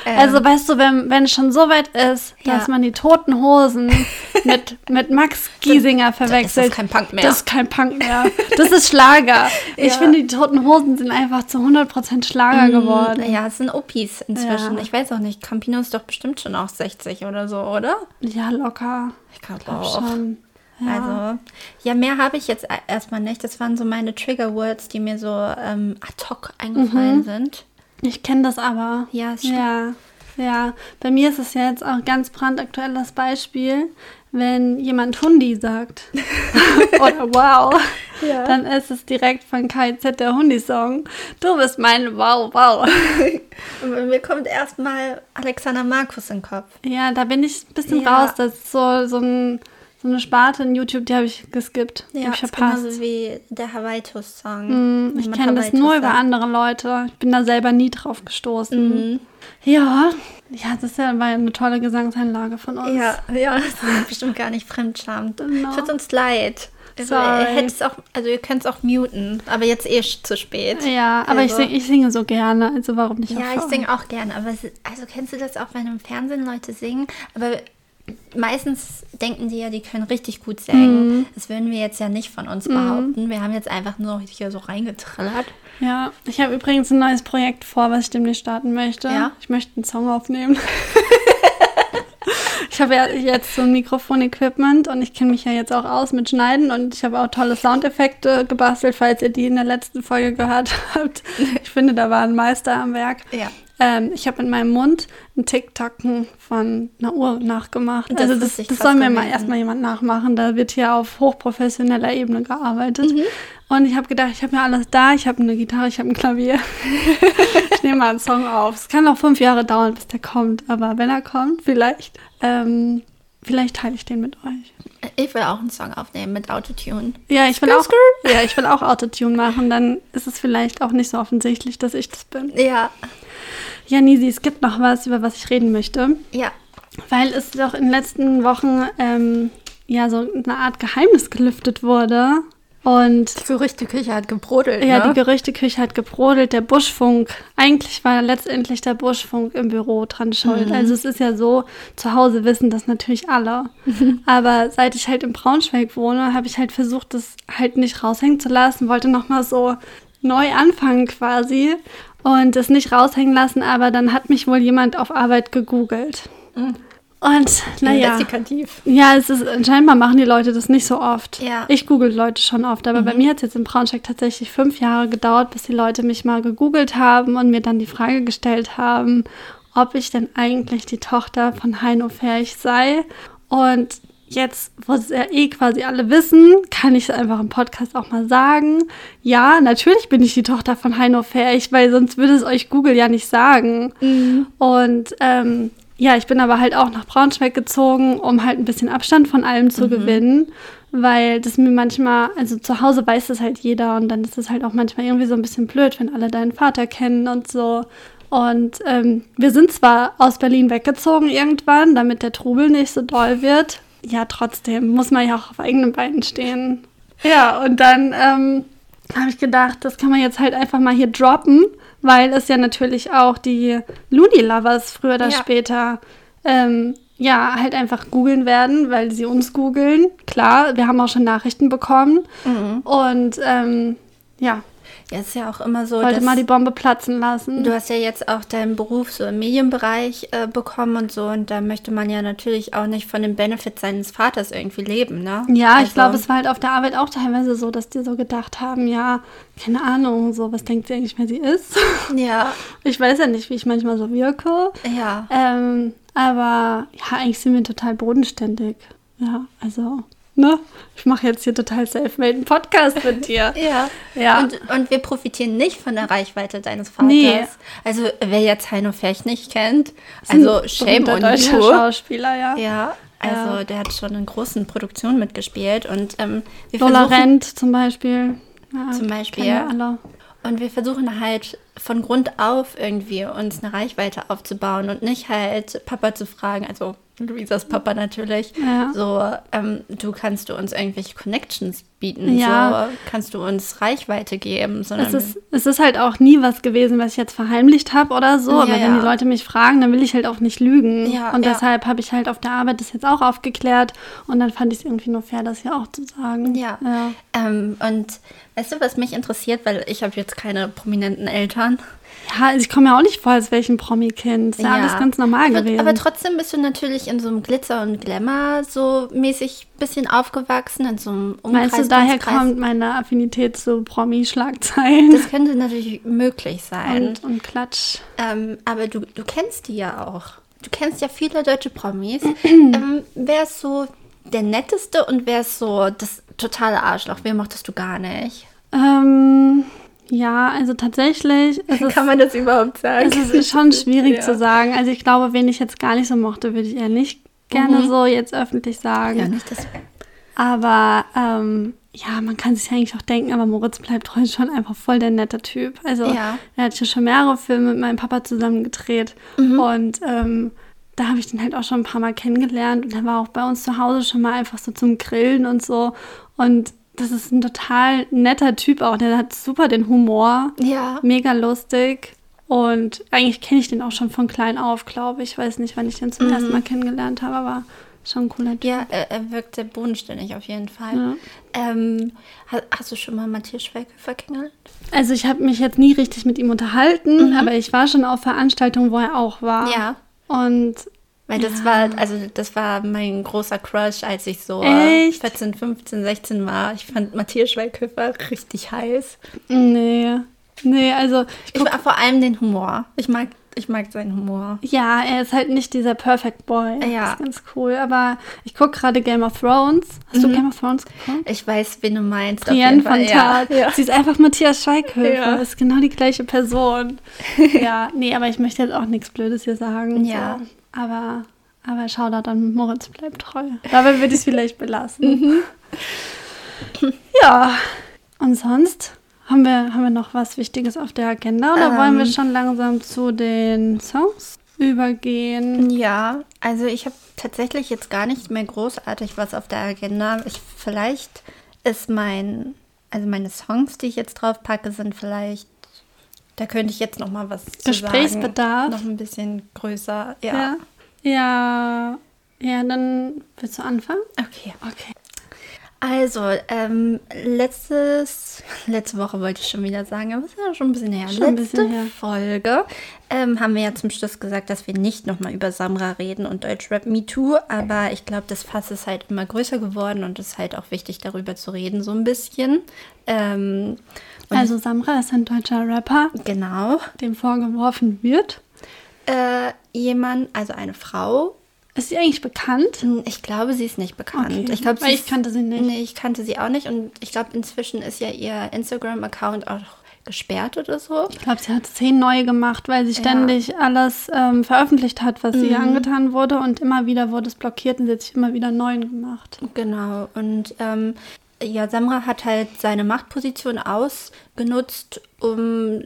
Ähm, Also weißt du, wenn, wenn es schon so weit ist, dass Ja. man die Toten Hosen mit, mit Max Giesinger verwechselt. ist das kein Punk mehr. Das ist kein Punk mehr. Das ist Schlager. Ich Ja. finde, die Toten Hosen sind einfach zu 100% Schlager geworden. Ja, es sind Opis inzwischen. Ja. Ich weiß auch nicht, Campino ist doch bestimmt schon auch 60 oder so, oder? Ja, locker. Ich glaube Glaub auch. schon. Ja. Also, ja, mehr habe ich jetzt e- erstmal nicht. Das waren so meine Trigger Words, die mir so ähm, ad hoc eingefallen sind. Ich kenne das aber. Ja, stimmt. Ja, ja. Bei mir ist es ja jetzt auch ganz brandaktuell das Beispiel, wenn jemand Hundi sagt oder wow, Ja. dann ist es direkt von KZ der Hundi-Song. Du bist mein Wow, wow. Und bei mir kommt erstmal Alexander Markus in den Kopf. Ja, da bin ich ein bisschen Ja. raus. Das ist so, so, ein, so eine Sparte in YouTube, die habe ich geskippt. die habe ich ist verpasst. genauso wie der Hawaiitus-Song. Mm, Ich Wenn man kenne das nur über andere Leute. Ich bin da selber nie drauf gestoßen. Mhm. Ja, ja, das ist ja war eine tolle Gesangseinlage von uns. Ja, ja, das ist bestimmt gar nicht fremdscham. Genau. Tut uns leid. Also, auch, also ihr könnt es auch muten, aber jetzt eh zu spät. Ja, aber ich, Also- sing, ich singe so gerne, also warum nicht auch Ja, ich singe auch gerne, aber also kennst du das auch, wenn im Fernsehen Leute singen? Aber meistens denken die ja, die können richtig gut singen. Mhm. Das würden wir jetzt ja nicht von uns behaupten. Wir haben jetzt einfach nur hier so reingetrillert. Ja, ich habe übrigens ein neues Projekt vor, was ich demnächst starten möchte. Ja? Ich möchte einen Song aufnehmen. ich habe ja jetzt so ein Mikrofon-Equipment und ich kenne mich ja jetzt auch aus mit Schneiden und ich habe auch tolle Soundeffekte gebastelt, falls ihr die in der letzten Folge gehört habt. Ich finde, da war ein Meister am Werk. Ja. Ähm, ich habe in meinem Mund ein Tick-Tacken von einer Uhr nachgemacht. Das also das, das soll mir mal erstmal jemand nachmachen. Da wird hier auf hochprofessioneller Ebene gearbeitet. Mhm. Und ich habe gedacht, ich habe ja alles da. Ich habe eine Gitarre, ich habe ein Klavier. ich nehme mal einen Song auf. Es kann auch fünf Jahre dauern, bis der kommt. Aber wenn er kommt, vielleicht, ähm, vielleicht teile ich den mit euch. Ich will auch einen Song aufnehmen mit Autotune. Ja, ich will auch, ja, ich will auch Autotune machen. Dann ist es vielleicht auch nicht so offensichtlich, dass ich das bin. Ja. Ja, Nisi, es gibt noch was, über was ich reden möchte. Ja. Weil es doch in den letzten Wochen ähm, ja so eine Art Geheimnis gelüftet wurde. Und Die Gerüchteküche hat gebrodelt. ja, ne? die Gerüchteküche hat gebrodelt, der Buschfunk. Eigentlich war letztendlich der Buschfunk im Büro dran schuld. Mhm. Also es ist ja so, zu Hause wissen das natürlich alle. Aber seit ich halt in Braunschweig wohne, habe ich halt versucht, das halt nicht raushängen zu lassen, wollte nochmal so neu anfangen quasi und das nicht raushängen lassen, aber dann hat mich wohl jemand auf Arbeit gegoogelt. Mhm. Und naja. Investigativ. Ja, es ist scheinbar machen die Leute das nicht so oft. Ja. Ich google Leute schon oft, aber bei mir hat es jetzt in Braunschweig tatsächlich fünf Jahre gedauert, bis die Leute mich mal gegoogelt haben und mir dann die Frage gestellt haben, ob ich denn eigentlich die Tochter von Heino Ferch sei. Und jetzt, wo es ja eh quasi alle wissen, kann ich es einfach im Podcast auch mal sagen. Ja, natürlich bin ich die Tochter von Heino Ferch, weil sonst würde es euch Google ja nicht sagen. Und ähm, ja, ich bin aber halt auch nach Braunschweig gezogen, um halt ein bisschen Abstand von allem zu gewinnen, weil das mir manchmal, also zu Hause weiß das halt jeder und dann ist es halt auch manchmal irgendwie so ein bisschen blöd, wenn alle deinen Vater kennen und so. Und ähm, wir sind zwar aus Berlin weggezogen irgendwann, damit der Trubel nicht so doll wird. Ja, trotzdem muss man ja auch auf eigenen Beinen stehen. Ja, und dann ähm, habe ich gedacht, das kann man jetzt halt einfach mal hier droppen, weil es ja natürlich auch die Looney Lovers früher oder Ja. später ähm, ja halt einfach googeln werden, weil sie uns googeln. Klar, wir haben auch schon Nachrichten bekommen. Und ähm, ja, Ja, ist ja auch immer so, wollte mal die Bombe platzen lassen. du hast ja jetzt auch deinen Beruf so im Medienbereich äh, bekommen und so und da möchte man ja natürlich auch nicht von den Benefits seines Vaters irgendwie leben, ne? Ja, ich Also- glaube, es war halt auf der Arbeit auch teilweise so, dass die so gedacht haben, ja, keine Ahnung, so, was denkt sie eigentlich, wer sie ist? Ja, Ich weiß ja nicht, wie ich manchmal so wirke. ja. Ähm, aber ja, eigentlich sind wir total bodenständig. Ja, also, ne? Ich mache jetzt hier total self-made einen Podcast mit dir. Ja. Ja. Und, und wir profitieren nicht von der Reichweite deines Vaters. Nee. Also, wer jetzt Heino Fecht nicht kennt, also shame on deutscher you. Schauspieler, ja. Ja, also Ja. der hat schon in großen Produktionen mitgespielt und ähm, wir Lola versuchen Rent zum Beispiel. Ja, Zum Beispiel. alle. und wir versuchen halt von Grund auf irgendwie uns eine Reichweite aufzubauen und nicht halt Papa zu fragen, also Luisas Papa natürlich, Ja. so ähm, du kannst du uns irgendwelche Connections bieten, Ja. so kannst du uns Reichweite geben, sondern Es ist, es ist halt auch nie was gewesen, was ich jetzt verheimlicht habe oder so. Ja, aber wenn die Leute mich fragen, dann will ich halt auch nicht lügen. Ja, und deshalb habe ich halt auf der Arbeit das jetzt auch aufgeklärt. Und dann fand ich es irgendwie nur fair, das hier auch zu sagen. Ja. ja. Ähm, und weißt du, was mich interessiert, weil ich habe jetzt keine prominenten Eltern. Ja, also ich komme ja auch nicht vor, als wäre ich ein Promi-Kind. Ist ja, alles ganz normal aber, gewesen. Aber trotzdem bist du natürlich in so einem Glitzer und Glamour so mäßig bisschen aufgewachsen, in so einem Umkreis. Meinst du, daher kommt meine Affinität zu Promi-Schlagzeilen Das könnte natürlich möglich sein. und, und Klatsch? Ähm, aber du, du kennst die ja auch. Du kennst ja viele deutsche Promis. ähm, wer ist so der netteste und wer ist so das totale Arschloch? Wen mochtest du gar nicht? Ähm, ja, also tatsächlich es, man das überhaupt sagen? es ist schon schwierig Ja. zu sagen. Also ich glaube, wen ich jetzt gar nicht so mochte, würde ich eher nicht gerne so jetzt öffentlich sagen. Mhm. Ja, nicht das. Aber ähm, ja, man kann sich eigentlich auch denken, aber Moritz bleibt heute schon einfach voll der nette Typ. Also Ja. er hat ja schon mehrere Filme mit meinem Papa zusammen gedreht Mhm. und ähm, da habe ich den halt auch schon ein paar Mal kennengelernt und er war auch bei uns zu Hause schon mal einfach so zum Grillen und so und das ist ein total netter Typ auch, der hat super den Humor, Ja. mega lustig und eigentlich kenne ich den auch schon von klein auf, glaube ich. Ich weiß nicht, wann ich den zum Mhm. ersten Mal kennengelernt habe, aber schon ein cooler Typ. Ja, er, er wirkt sehr bodenständig auf jeden Fall. Ja. Ähm, ha- hast du schon mal Matthias Schweighöfer kennengelernt? Also ich habe mich jetzt nie richtig mit ihm unterhalten, aber ich war schon auf Veranstaltungen, wo er auch war. Mhm. Ja. Und Weil das Ja. war, also das war mein großer Crush, als ich so Echt? 14, 15, 16 war. Ich fand Matthias Schweighöfer richtig heiß. nee, nee, also ich Ich guck, war vor allem den Humor. Ich mag, ich mag seinen Humor. ja, er ist halt nicht dieser Perfect Boy. Ja. Das ist ganz cool. Aber ich gucke gerade Game of Thrones. Hast du Game of Thrones geguckt? Ich weiß, wen du meinst. Brienne von Fall. Ja. Tat. Sie ist einfach Matthias Schweighöfer. Ja. Ist genau die gleiche Person. ja, nee, aber ich möchte jetzt auch nichts Blödes hier sagen. Ja. So. Aber, aber Shoutout an Moritz bleibt treu. Dabei würde ich es vielleicht belassen. Mhm. ja. Und sonst? Haben wir, haben wir noch was Wichtiges auf der Agenda oder wollen wir Ähm. schon langsam zu den Songs übergehen? Ja, also ich habe tatsächlich jetzt gar nicht mehr großartig was auf der Agenda. Ich, vielleicht ist mein, also meine Songs, die ich jetzt drauf packe, sind vielleicht, da könnte ich jetzt noch mal was Gesprächsbedarf. sagen. Noch ein bisschen größer, ja. Ja. Ja. Ja, dann willst du anfangen? Okay. Okay. Also, ähm, letztes, letzte Woche wollte ich schon wieder sagen, aber es ist ja schon ein bisschen her. Schon Letzte bisschen her. Folge ähm, haben wir ja zum Schluss gesagt, dass wir nicht nochmal über Samra reden und Deutschrap Me Too, aber ich glaube, das Fass ist halt immer größer geworden und es ist halt auch wichtig, darüber zu reden, so ein bisschen. Ähm, Also Samra ist ein deutscher Rapper, genau. dem vorgeworfen wird. Äh, jemand, also eine Frau, Ist sie eigentlich bekannt? Ich glaube, sie ist nicht bekannt. Okay. Ich glaube, ich kannte sie nicht. Nee, ich kannte sie auch nicht und ich glaube, inzwischen ist ja ihr Instagram-Account auch gesperrt oder so. Ich glaube, sie hat zehn neue gemacht, weil sie ständig ja. alles ähm, veröffentlicht hat, was mhm. ihr angetan wurde und immer wieder wurde es blockiert und sie hat sich immer wieder neuen gemacht. Genau. Und ähm, ja, Samra hat halt seine Machtposition ausgenutzt, um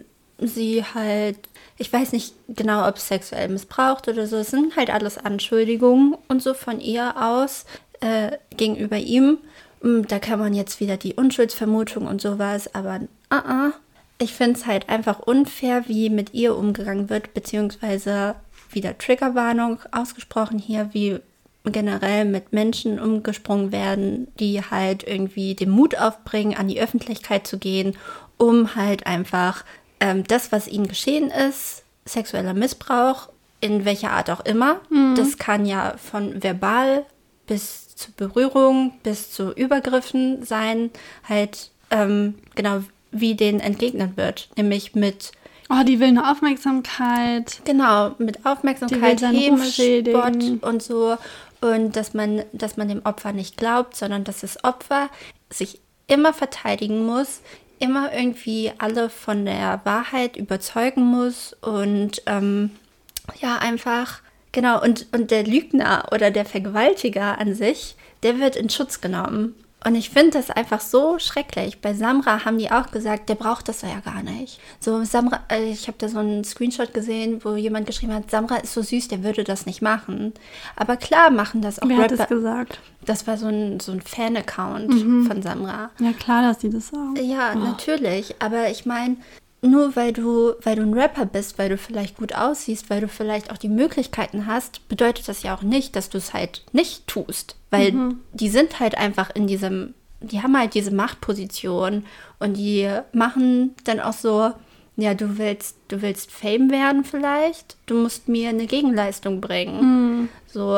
sie halt, ich weiß nicht genau, ob sexuell missbraucht oder so. Es sind halt alles Anschuldigungen und so von ihr aus äh, gegenüber ihm. Hm, da kann man jetzt wieder die Unschuldsvermutung und sowas, aber uh -uh. ich finde es halt einfach unfair, wie mit ihr umgegangen wird, beziehungsweise wieder Triggerwarnung ausgesprochen hier, wie generell mit Menschen umgesprungen werden, die halt irgendwie den Mut aufbringen, an die Öffentlichkeit zu gehen, um halt einfach ähm, das, was ihnen geschehen ist, sexueller Missbrauch, in welcher Art auch immer, mhm. das kann ja von verbal bis zu Berührung, bis zu Übergriffen sein, halt ähm, genau wie denen entgegnet wird, nämlich mit Oh, die will eine Aufmerksamkeit. Genau, mit Aufmerksamkeit, Heben, Sport und so. Und dass man, dass man dem Opfer nicht glaubt, sondern dass das Opfer sich immer verteidigen muss, immer irgendwie alle von der Wahrheit überzeugen muss und ähm, ja, einfach, genau, und, und der Lügner oder der Vergewaltiger an sich, der wird in Schutz genommen. Und ich finde das einfach so schrecklich. Bei Samra haben die auch gesagt, der braucht das ja gar nicht. So Samra, äh, ich habe da so einen Screenshot gesehen, wo jemand geschrieben hat, Samra ist so süß, der würde das nicht machen. Aber klar machen das auch Wer Rapper. hat das gesagt? Das war so ein, so ein Fan-Account mhm. von Samra. Ja, klar, dass die das sagen. Ja, oh. natürlich. Aber ich meine, nur weil du, weil du ein Rapper bist, weil du vielleicht gut aussiehst, weil du vielleicht auch die Möglichkeiten hast, bedeutet das ja auch nicht, dass du es halt nicht tust. Weil mhm. die sind halt einfach in diesem, die haben halt diese Machtposition und die machen dann auch so, ja, du willst, du willst Fame werden vielleicht, du musst mir eine Gegenleistung bringen. Mhm. So.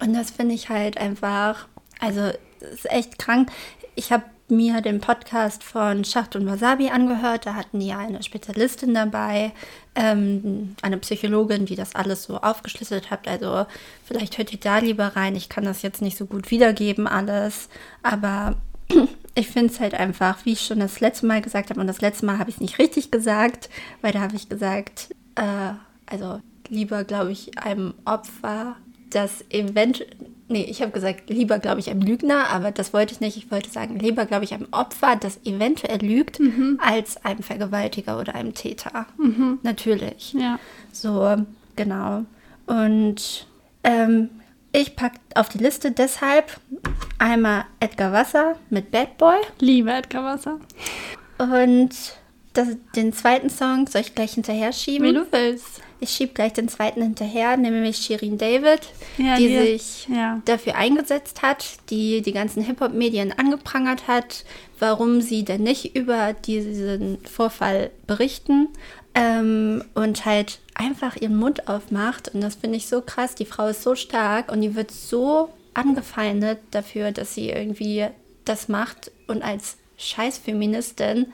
Und das finde ich halt einfach, also ist echt krank. Ich habe mir den Podcast von Schacht und Wasabi angehört. Da hatten die eine Spezialistin dabei, ähm, eine Psychologin, die das alles so aufgeschlüsselt hat. Also vielleicht hört ihr da lieber rein. Ich kann das jetzt nicht so gut wiedergeben alles, aber ich finde es halt einfach, wie ich schon das letzte Mal gesagt habe, und das letzte Mal habe ich es nicht richtig gesagt, weil da habe ich gesagt, äh, also lieber, glaube ich, einem Opfer, das eventuell nee, ich habe gesagt, lieber glaube ich einem Lügner, aber das wollte ich nicht. Ich wollte sagen, lieber glaube ich einem Opfer, das eventuell lügt, mhm. als einem Vergewaltiger oder einem Täter. Mhm. Natürlich. Ja. So, genau. Und ähm, ich packe auf die Liste deshalb einmal Edgar Wasser mit Bad Boy. Liebe Edgar Wasser. Und das, den zweiten Song soll ich gleich hinterher schieben. Wie du willst. Ich schiebe gleich den zweiten hinterher, nämlich Shirin David, ja, die, die, sich ja. dafür eingesetzt hat, die die ganzen Hip-Hop-Medien angeprangert hat, warum sie denn nicht über diesen Vorfall berichten ähm, und halt einfach ihren Mund aufmacht. Und das finde ich so krass. Die Frau ist so stark und die wird so angefeindet dafür, dass sie irgendwie das macht und als Scheißfeministin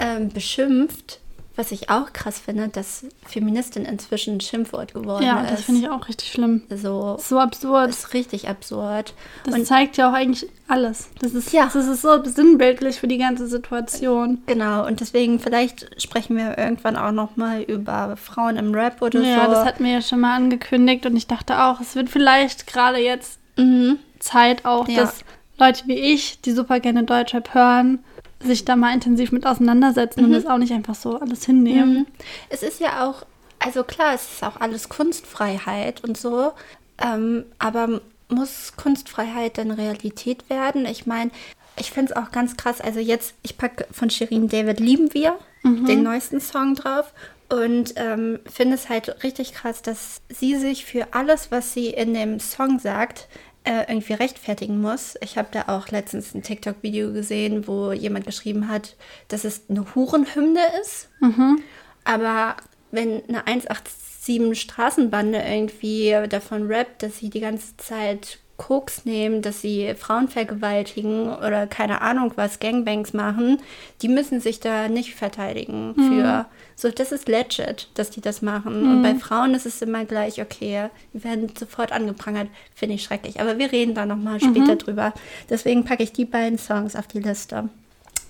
ähm, beschimpft was ich auch krass finde, dass Feministin inzwischen ein Schimpfwort geworden ja, ist. Ja, das finde ich auch richtig schlimm. So, so absurd. Ist richtig absurd. Das und zeigt ja auch eigentlich alles. Das ist, ja. das ist so sinnbildlich für die ganze Situation. Genau, und deswegen vielleicht sprechen wir irgendwann auch noch mal über Frauen im Rap oder ja, so. Ja, das hatten wir ja schon mal angekündigt und ich dachte auch, es wird vielleicht gerade jetzt mhm. Zeit auch, ja. dass Leute wie ich, die super gerne Deutschrap hören, sich da mal intensiv mit auseinandersetzen mhm. und das auch nicht einfach so alles hinnehmen. Mhm. Es ist ja auch, also klar, es ist auch alles Kunstfreiheit und so, ähm, aber muss Kunstfreiheit dann Realität werden? Ich meine, ich finde es auch ganz krass. Also jetzt, ich packe von Shirin David Lieben wir, mhm. den neuesten Song drauf. Und ähm, finde es halt richtig krass, dass sie sich für alles, was sie in dem Song sagt, äh, irgendwie rechtfertigen muss. Ich habe da auch letztens ein TikTok-Video gesehen, wo jemand geschrieben hat, dass es eine Hurenhymne ist. Mhm. Aber wenn eine 187 Straßenbande irgendwie davon rappt, dass sie die ganze Zeit Koks nehmen, dass sie Frauen vergewaltigen oder keine Ahnung was, Gangbangs machen, die müssen sich da nicht verteidigen mhm. für. So, das ist legit, dass die das machen. Mhm. Und bei Frauen ist es immer gleich, okay, wir werden sofort angeprangert, finde ich schrecklich. Aber wir reden da nochmal später mhm. drüber. Deswegen packe ich die beiden Songs auf die Liste.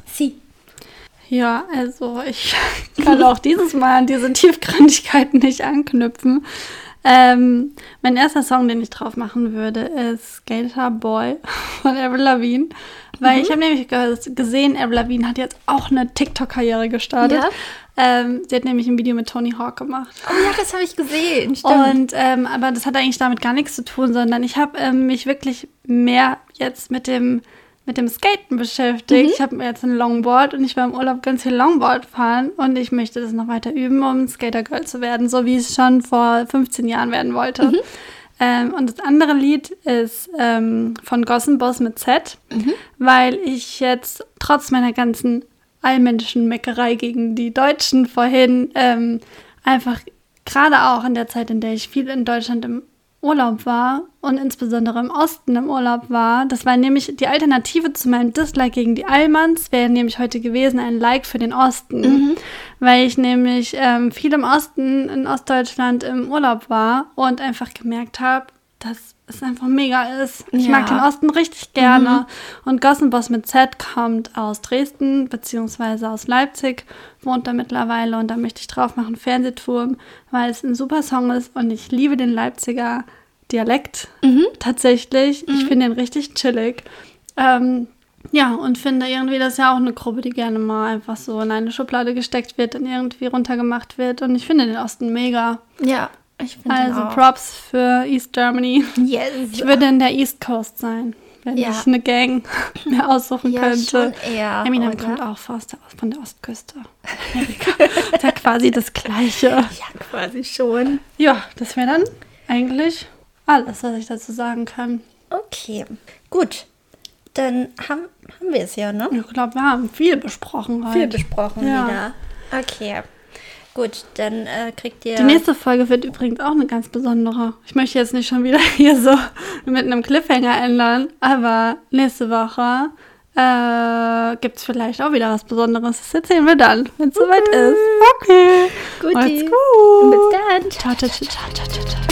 Sie. Ja, also ich kann auch dieses Mal an diese Tiefgründigkeiten nicht anknüpfen. Ähm, mein erster Song, den ich drauf machen würde, ist Skater Boy von Avril Lavigne. Weil mhm. ich habe nämlich gesehen, Avril Lavigne hat jetzt auch eine TikTok-Karriere gestartet. Ja. Ähm, sie hat nämlich ein Video mit Tony Hawk gemacht. Oh ja, das habe ich gesehen. Stimmt. Und ähm, aber das hat eigentlich damit gar nichts zu tun, sondern ich habe ähm, mich wirklich mehr jetzt mit dem mit dem Skaten beschäftigt. Mhm. Ich habe jetzt ein Longboard und ich war im Urlaub ganz viel Longboard fahren und ich möchte das noch weiter üben, um Skater Girl zu werden, so wie ich es schon vor 15 Jahren werden wollte. Mhm. Ähm, und das andere Lied ist ähm, von Gossen Boss mit Z, mhm. weil ich jetzt trotz meiner ganzen allmännischen Meckerei gegen die Deutschen vorhin ähm, einfach gerade auch in der Zeit, in der ich viel in Deutschland im Urlaub war und insbesondere im Osten im Urlaub war. Das war nämlich die Alternative zu meinem Dislike gegen die Allmanns, wäre nämlich heute gewesen ein Like für den Osten, mhm. weil ich nämlich ähm, viel im Osten, in Ostdeutschland im Urlaub war und einfach gemerkt habe, dass es einfach mega ist. Ich ja. mag den Osten richtig gerne. Mhm. Und Gossenboss mit Z kommt aus Dresden beziehungsweise aus Leipzig, wohnt da mittlerweile und da möchte ich drauf machen Fernsehturm, weil es ein super Song ist und ich liebe den Leipziger Dialekt mhm. tatsächlich. Mhm. Ich finde den richtig chillig. Ähm, ja, und finde irgendwie, das ist ja auch eine Gruppe, die gerne mal einfach so in eine Schublade gesteckt wird und irgendwie runtergemacht wird. Und ich finde den Osten mega. Ja, ich Also Props für East Germany. Yes. Ich würde in der East Coast sein, wenn ja. ich eine Gang mir aussuchen ja, könnte. Schon eher, Eminem oder? kommt auch von der Ostküste. Amerika. ist ja quasi das Gleiche. Ja, quasi schon. Ja, das wäre dann eigentlich alles, was ich dazu sagen kann. Okay, gut. Dann haben, haben wir es ja, ne? Ich glaube, wir haben viel besprochen heute. Viel besprochen ja. wieder. Okay. Gut, dann äh, kriegt ihr. Die nächste Folge wird übrigens auch eine ganz besondere. Ich möchte jetzt nicht schon wieder hier so mit einem Cliffhanger ändern, aber nächste Woche äh, gibt es vielleicht auch wieder was Besonderes. Das erzählen wir dann, wenn es okay. soweit ist. Okay. Gut. Macht's gut. Bis dann. Ciao, ciao, ciao, ciao, ciao, ciao.